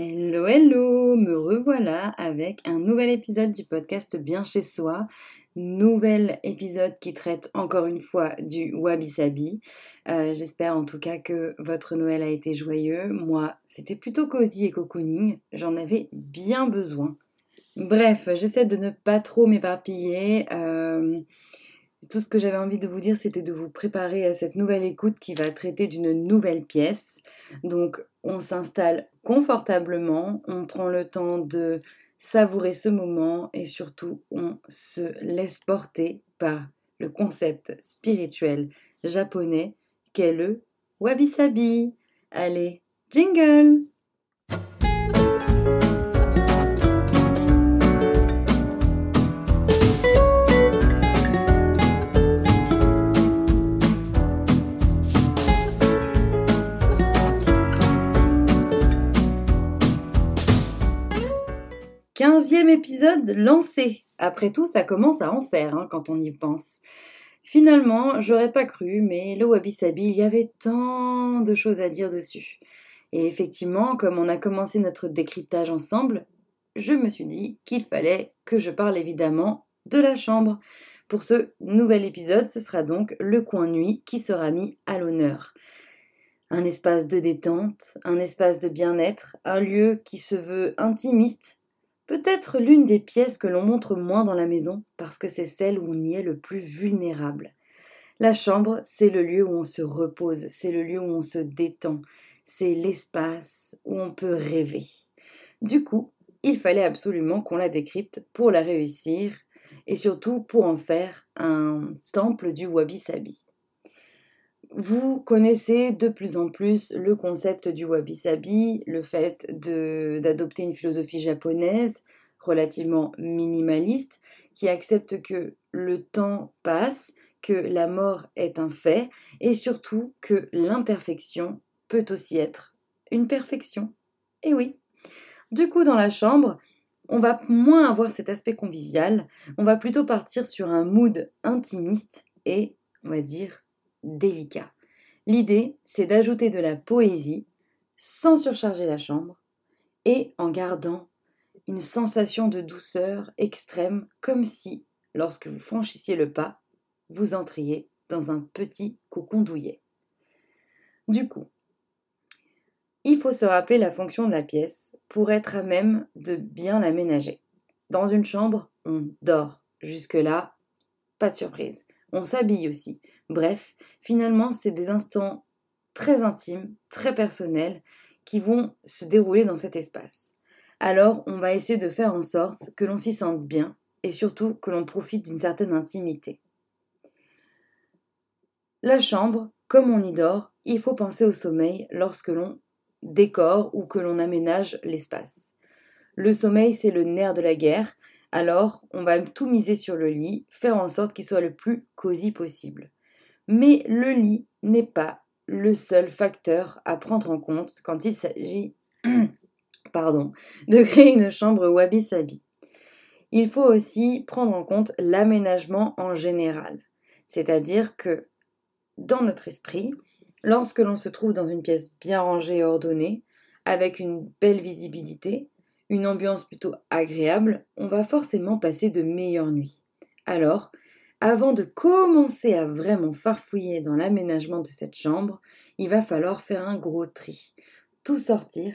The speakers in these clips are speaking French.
Hello, hello, me revoilà avec un nouvel épisode du podcast Bien chez soi. Nouvel épisode qui traite encore une fois du Wabi Sabi. Euh, j'espère en tout cas que votre Noël a été joyeux. Moi, c'était plutôt cosy et cocooning. J'en avais bien besoin. Bref, j'essaie de ne pas trop m'éparpiller. Euh, tout ce que j'avais envie de vous dire, c'était de vous préparer à cette nouvelle écoute qui va traiter d'une nouvelle pièce. Donc, on s'installe confortablement, on prend le temps de savourer ce moment et surtout, on se laisse porter par le concept spirituel japonais qu'est le wabi-sabi. Allez, jingle! Épisode lancé. Après tout, ça commence à en faire hein, quand on y pense. Finalement, j'aurais pas cru, mais le Wabi Sabi, il y avait tant de choses à dire dessus. Et effectivement, comme on a commencé notre décryptage ensemble, je me suis dit qu'il fallait que je parle évidemment de la chambre. Pour ce nouvel épisode, ce sera donc le coin nuit qui sera mis à l'honneur. Un espace de détente, un espace de bien-être, un lieu qui se veut intimiste Peut-être l'une des pièces que l'on montre moins dans la maison parce que c'est celle où on y est le plus vulnérable. La chambre, c'est le lieu où on se repose, c'est le lieu où on se détend, c'est l'espace où on peut rêver. Du coup, il fallait absolument qu'on la décrypte pour la réussir et surtout pour en faire un temple du wabi-sabi. Vous connaissez de plus en plus le concept du wabi-sabi, le fait d'adopter une philosophie japonaise relativement minimaliste qui accepte que le temps passe, que la mort est un fait et surtout que l'imperfection peut aussi être une perfection. Et oui. Du coup, dans la chambre, on va moins avoir cet aspect convivial, on va plutôt partir sur un mood intimiste et, on va dire, délicat. L'idée, c'est d'ajouter de la poésie sans surcharger la chambre et en gardant une sensation de douceur extrême comme si, lorsque vous franchissiez le pas, vous entriez dans un petit cocon douillet. Du coup, il faut se rappeler la fonction de la pièce pour être à même de bien l'aménager. Dans une chambre, on dort. Jusque-là, pas de surprise. On s'habille aussi. Bref, finalement, c'est des instants très intimes, très personnels, qui vont se dérouler dans cet espace. Alors, on va essayer de faire en sorte que l'on s'y sente bien et surtout que l'on profite d'une certaine intimité. La chambre, comme on y dort, il faut penser au sommeil lorsque l'on décore ou que l'on aménage l'espace. Le sommeil, c'est le nerf de la guerre, alors on va tout miser sur le lit, faire en sorte qu'il soit le plus cosy possible. Mais le lit n'est pas le seul facteur à prendre en compte quand il s'agit de créer une chambre wabi-sabi. Il faut aussi prendre en compte l'aménagement en général. C'est-à-dire que dans notre esprit, lorsque l'on se trouve dans une pièce bien rangée et ordonnée, avec une belle visibilité, une ambiance plutôt agréable, on va forcément passer de meilleures nuits. Alors, avant de commencer à vraiment farfouiller dans l'aménagement de cette chambre, il va falloir faire un gros tri. Tout sortir,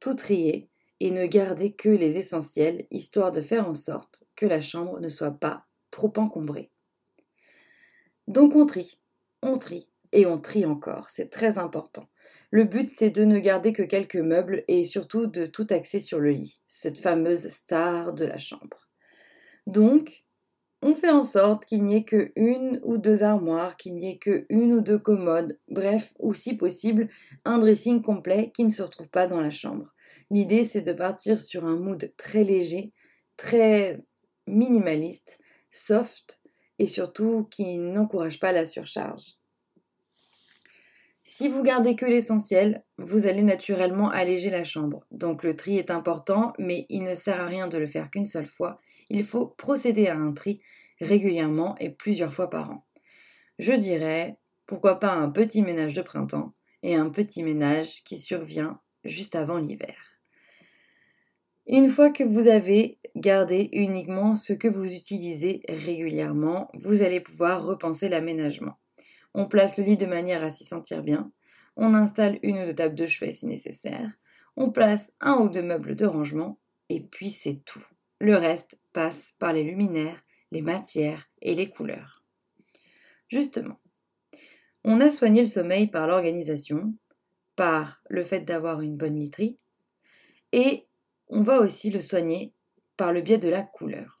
tout trier et ne garder que les essentiels, histoire de faire en sorte que la chambre ne soit pas trop encombrée. Donc on trie, on trie et on trie encore, c'est très important. Le but c'est de ne garder que quelques meubles et surtout de tout axer sur le lit, cette fameuse star de la chambre. Donc, on fait en sorte qu'il n'y ait que une ou deux armoires, qu'il n'y ait que une ou deux commodes, bref, ou si possible, un dressing complet qui ne se retrouve pas dans la chambre. L'idée, c'est de partir sur un mood très léger, très minimaliste, soft et surtout qui n'encourage pas la surcharge. Si vous gardez que l'essentiel, vous allez naturellement alléger la chambre. Donc le tri est important, mais il ne sert à rien de le faire qu'une seule fois il faut procéder à un tri régulièrement et plusieurs fois par an. Je dirais, pourquoi pas un petit ménage de printemps et un petit ménage qui survient juste avant l'hiver. Une fois que vous avez gardé uniquement ce que vous utilisez régulièrement, vous allez pouvoir repenser l'aménagement. On place le lit de manière à s'y sentir bien, on installe une ou deux tables de chevet si nécessaire, on place un ou deux meubles de rangement, et puis c'est tout. Le reste passe par les luminaires, les matières et les couleurs. Justement, on a soigné le sommeil par l'organisation, par le fait d'avoir une bonne literie, et on va aussi le soigner par le biais de la couleur.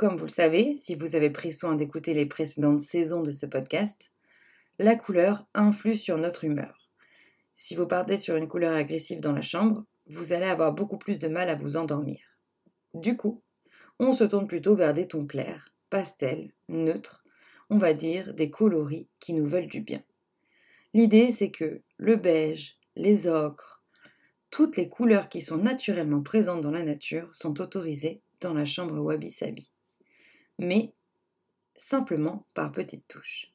Comme vous le savez, si vous avez pris soin d'écouter les précédentes saisons de ce podcast, la couleur influe sur notre humeur. Si vous partez sur une couleur agressive dans la chambre, vous allez avoir beaucoup plus de mal à vous endormir. Du coup, on se tourne plutôt vers des tons clairs, pastels, neutres, on va dire des coloris qui nous veulent du bien. L'idée, c'est que le beige, les ocres, toutes les couleurs qui sont naturellement présentes dans la nature sont autorisées dans la chambre Wabi Sabi. Mais simplement par petites touches.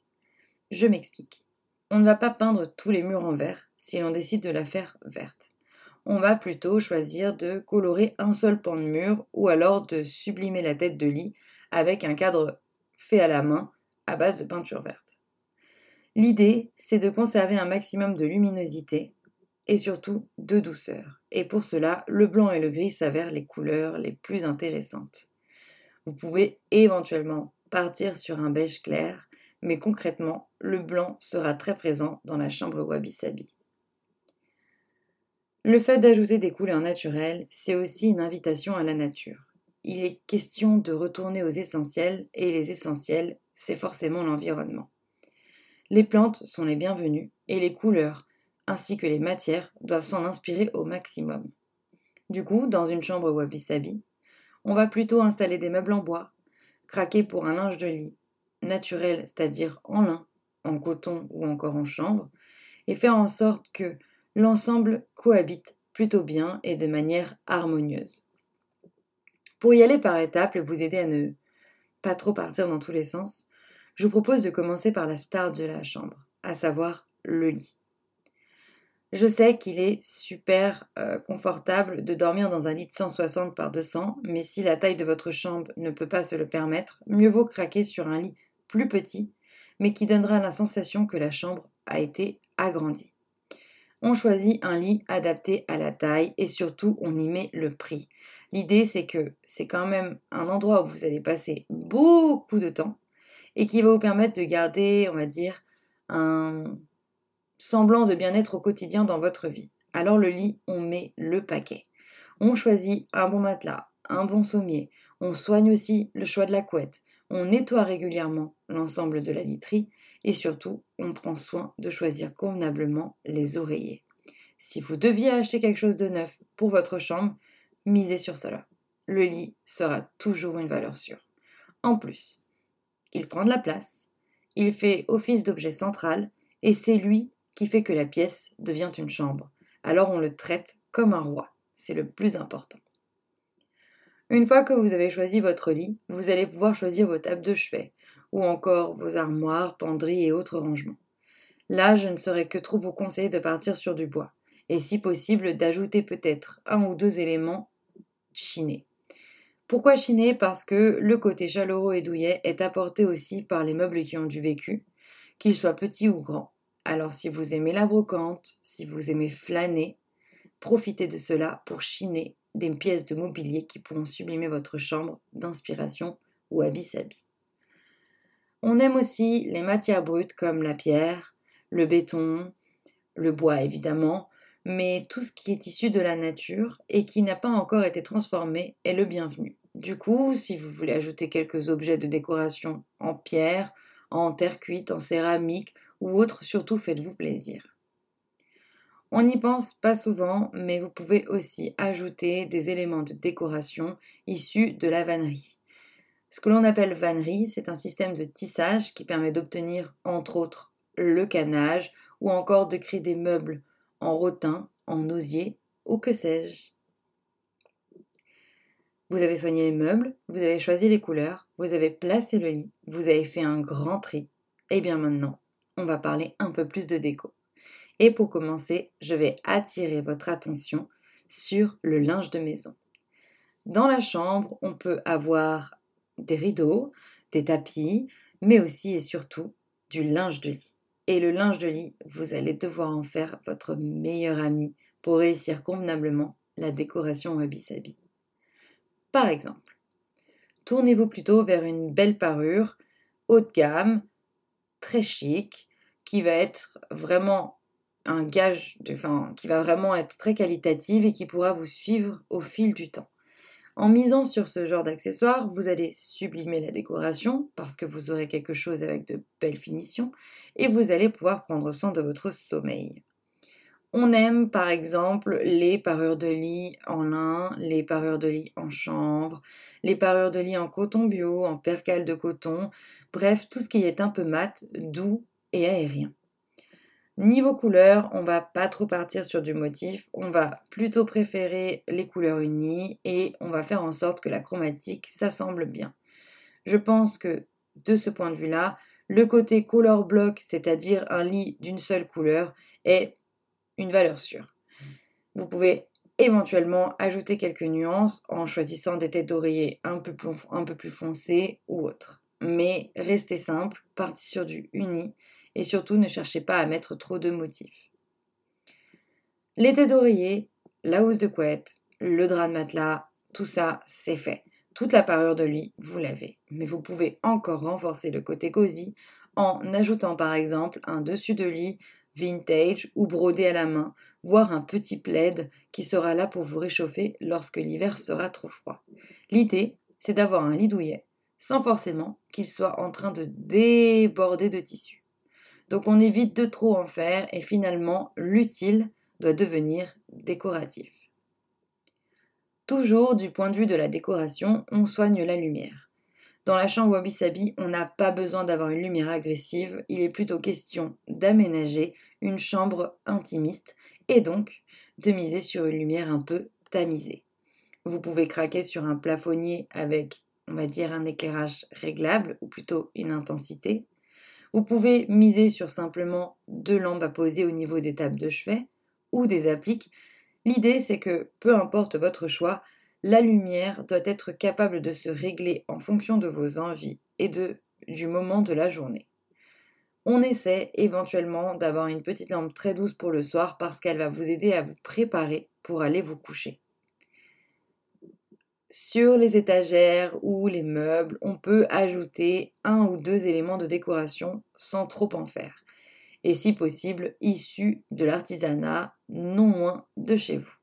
Je m'explique. On ne va pas peindre tous les murs en vert si l'on décide de la faire verte. On va plutôt choisir de colorer un seul pan de mur ou alors de sublimer la tête de lit avec un cadre fait à la main à base de peinture verte. L'idée, c'est de conserver un maximum de luminosité et surtout de douceur. Et pour cela, le blanc et le gris s'avèrent les couleurs les plus intéressantes. Vous pouvez éventuellement partir sur un beige clair, mais concrètement, le blanc sera très présent dans la chambre Wabi Sabi. Le fait d'ajouter des couleurs naturelles, c'est aussi une invitation à la nature. Il est question de retourner aux essentiels, et les essentiels, c'est forcément l'environnement. Les plantes sont les bienvenues, et les couleurs, ainsi que les matières, doivent s'en inspirer au maximum. Du coup, dans une chambre wabi-sabi, on va plutôt installer des meubles en bois, craquer pour un linge de lit naturel, c'est-à-dire en lin, en coton ou encore en chambre, et faire en sorte que l'ensemble cohabite plutôt bien et de manière harmonieuse. Pour y aller par étapes et vous aider à ne pas trop partir dans tous les sens, je vous propose de commencer par la star de la chambre, à savoir le lit. Je sais qu'il est super euh, confortable de dormir dans un lit de 160 par 200, mais si la taille de votre chambre ne peut pas se le permettre, mieux vaut craquer sur un lit plus petit, mais qui donnera la sensation que la chambre a été agrandie. On choisit un lit adapté à la taille et surtout on y met le prix. L'idée c'est que c'est quand même un endroit où vous allez passer beaucoup de temps et qui va vous permettre de garder, on va dire, un semblant de bien-être au quotidien dans votre vie. Alors le lit, on met le paquet. On choisit un bon matelas, un bon sommier. On soigne aussi le choix de la couette. On nettoie régulièrement l'ensemble de la literie et surtout, on prend soin de choisir convenablement les oreillers. Si vous deviez acheter quelque chose de neuf pour votre chambre, misez sur cela. Le lit sera toujours une valeur sûre. En plus, il prend de la place, il fait office d'objet central et c'est lui qui fait que la pièce devient une chambre. Alors on le traite comme un roi. C'est le plus important. Une fois que vous avez choisi votre lit, vous allez pouvoir choisir vos tables de chevet, ou encore vos armoires, penderies et autres rangements. Là, je ne saurais que trop vous conseiller de partir sur du bois, et si possible d'ajouter peut-être un ou deux éléments chinés. Pourquoi chiner Parce que le côté chaleureux et douillet est apporté aussi par les meubles qui ont du vécu, qu'ils soient petits ou grands. Alors si vous aimez la brocante, si vous aimez flâner, profitez de cela pour chiner des pièces de mobilier qui pourront sublimer votre chambre d'inspiration ou habit-sabi. On aime aussi les matières brutes comme la pierre, le béton, le bois évidemment, mais tout ce qui est issu de la nature et qui n'a pas encore été transformé est le bienvenu. Du coup, si vous voulez ajouter quelques objets de décoration en pierre, en terre cuite, en céramique ou autre, surtout faites-vous plaisir. On n'y pense pas souvent, mais vous pouvez aussi ajouter des éléments de décoration issus de la vannerie. Ce que l'on appelle vannerie, c'est un système de tissage qui permet d'obtenir, entre autres, le canage ou encore de créer des meubles en rotin, en osier ou que sais-je. Vous avez soigné les meubles, vous avez choisi les couleurs, vous avez placé le lit, vous avez fait un grand tri. Et bien maintenant, on va parler un peu plus de déco. Et pour commencer, je vais attirer votre attention sur le linge de maison. Dans la chambre, on peut avoir des rideaux, des tapis, mais aussi et surtout du linge de lit. Et le linge de lit, vous allez devoir en faire votre meilleur ami pour réussir convenablement la décoration wabi-sabi. Par exemple, tournez-vous plutôt vers une belle parure haut de gamme, très chic, qui va être vraiment un gage, de, enfin, qui va vraiment être très qualitative et qui pourra vous suivre au fil du temps. En misant sur ce genre d'accessoires, vous allez sublimer la décoration parce que vous aurez quelque chose avec de belles finitions et vous allez pouvoir prendre soin de votre sommeil. On aime par exemple les parures de lit en lin, les parures de lit en chanvre, les parures de lit en coton bio, en percale de coton, bref, tout ce qui est un peu mat, doux et aérien. Niveau couleur, on va pas trop partir sur du motif, on va plutôt préférer les couleurs unies et on va faire en sorte que la chromatique s'assemble bien. Je pense que de ce point de vue-là, le côté color block, c'est-à-dire un lit d'une seule couleur, est une valeur sûre. Vous pouvez éventuellement ajouter quelques nuances en choisissant des têtes d'oreiller un peu plus, foncées ou autres. Mais restez simple, partez sur du uni et surtout ne cherchez pas à mettre trop de motifs. L'été d'oreiller, la housse de couette, le drap de matelas, tout ça, c'est fait. Toute la parure de lit, vous l'avez. Mais vous pouvez encore renforcer le côté cosy en ajoutant par exemple un dessus de lit vintage ou brodé à la main, voire un petit plaid qui sera là pour vous réchauffer lorsque l'hiver sera trop froid. L'idée, c'est d'avoir un lit douillet sans forcément qu'il soit en train de déborder de tissu. Donc on évite de trop en faire et finalement l'utile doit devenir décoratif. Toujours du point de vue de la décoration, on soigne la lumière. Dans la chambre Wabi Sabi, on n'a pas besoin d'avoir une lumière agressive, il est plutôt question d'aménager une chambre intimiste et donc de miser sur une lumière un peu tamisée. Vous pouvez craquer sur un plafonnier avec, on va dire, un éclairage réglable ou plutôt une intensité, vous pouvez miser sur simplement deux lampes à poser au niveau des tables de chevet ou des appliques. L'idée, c'est que peu importe votre choix, la lumière doit être capable de se régler en fonction de vos envies et de, du moment de la journée. On essaie éventuellement d'avoir une petite lampe très douce pour le soir parce qu'elle va vous aider à vous préparer pour aller vous coucher. Sur les étagères ou les meubles, on peut ajouter un ou deux éléments de décoration sans trop en faire. Et si possible, issus de l'artisanat, non moins de chez vous.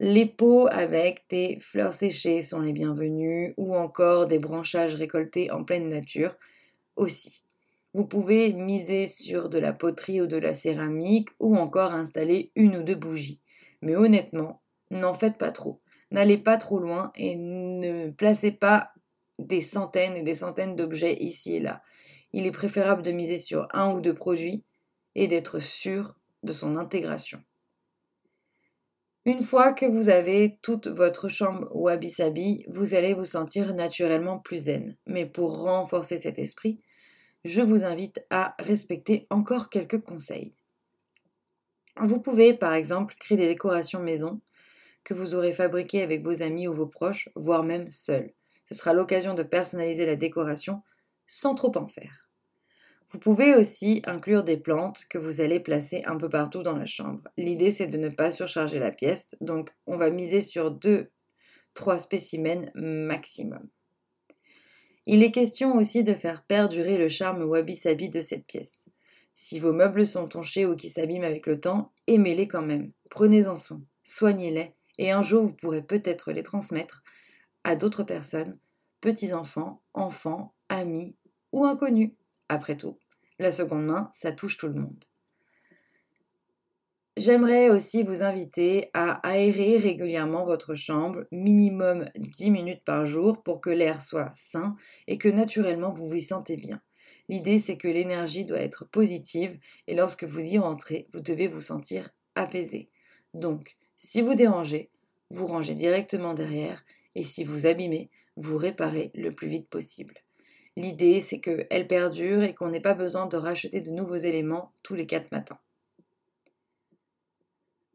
Les pots avec des fleurs séchées sont les bienvenus ou encore des branchages récoltés en pleine nature aussi. Vous pouvez miser sur de la poterie ou de la céramique ou encore installer une ou deux bougies. Mais honnêtement, n'en faites pas trop n'allez pas trop loin et ne placez pas des centaines et des centaines d'objets ici et là. Il est préférable de miser sur un ou deux produits et d'être sûr de son intégration. Une fois que vous avez toute votre chambre wabi-sabi, vous allez vous sentir naturellement plus zen. Mais pour renforcer cet esprit, je vous invite à respecter encore quelques conseils. Vous pouvez par exemple créer des décorations maison que vous aurez fabriqué avec vos amis ou vos proches, voire même seul. Ce sera l'occasion de personnaliser la décoration sans trop en faire. Vous pouvez aussi inclure des plantes que vous allez placer un peu partout dans la chambre. L'idée c'est de ne pas surcharger la pièce, donc on va miser sur 2-3 spécimens maximum. Il est question aussi de faire perdurer le charme wabi-sabi de cette pièce. Si vos meubles sont tonchés ou qui s'abîment avec le temps, aimez-les quand même. Prenez-en soin, soignez-les et un jour vous pourrez peut-être les transmettre à d'autres personnes, petits-enfants, enfants, amis ou inconnus. Après tout, la seconde main, ça touche tout le monde. J'aimerais aussi vous inviter à aérer régulièrement votre chambre, minimum 10 minutes par jour, pour que l'air soit sain et que naturellement vous vous y sentez bien. L'idée, c'est que l'énergie doit être positive et lorsque vous y rentrez, vous devez vous sentir apaisé. Donc, si vous dérangez, vous rangez directement derrière et si vous abîmez, vous réparez le plus vite possible. L'idée, c'est qu'elle perdure et qu'on n'ait pas besoin de racheter de nouveaux éléments tous les quatre matins.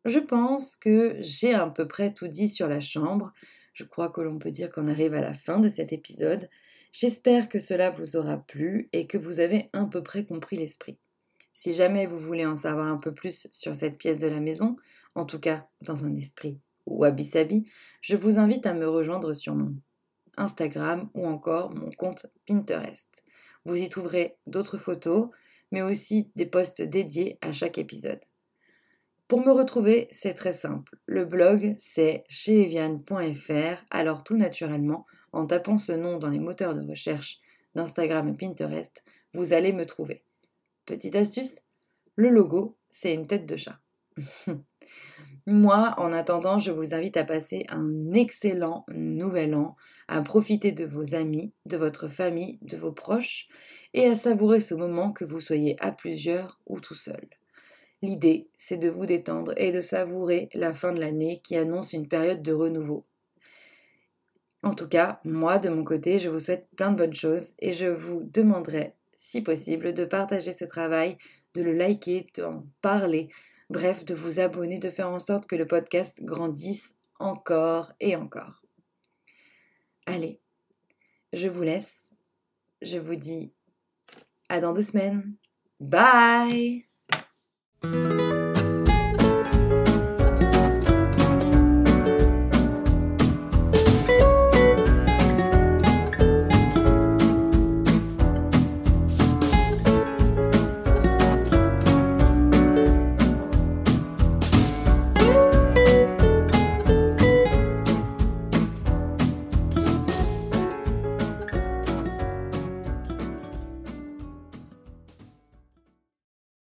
je pense que j'ai à peu près tout dit sur la chambre. Je crois que l'on peut dire qu'on arrive à la fin de cet épisode. J'espère que cela vous aura plu et que vous avez à peu près compris l'esprit. Si jamais vous voulez en savoir un peu plus sur cette pièce de la maison, en tout cas dans un esprit ou à Bissabi, je vous invite à me rejoindre sur mon Instagram ou encore mon compte Pinterest. Vous y trouverez d'autres photos, mais aussi des posts dédiés à chaque épisode. Pour me retrouver, c'est très simple. Le blog, c'est cheviane.fr, alors tout naturellement, en tapant ce nom dans les moteurs de recherche d'Instagram et Pinterest, vous allez me trouver. Petite astuce, le logo, c'est une tête de chat. Moi, en attendant, je vous invite à passer un excellent nouvel an, à profiter de vos amis, de votre famille, de vos proches, et à savourer ce moment que vous soyez à plusieurs ou tout seul. L'idée, c'est de vous détendre et de savourer la fin de l'année qui annonce une période de renouveau. En tout cas, moi, de mon côté, je vous souhaite plein de bonnes choses et je vous demanderai, si possible, de partager ce travail, de le liker, d'en parler, bref, de vous abonner, de faire en sorte que le podcast grandisse encore et encore. Allez, je vous laisse. Je vous dis à dans deux semaines. Bye.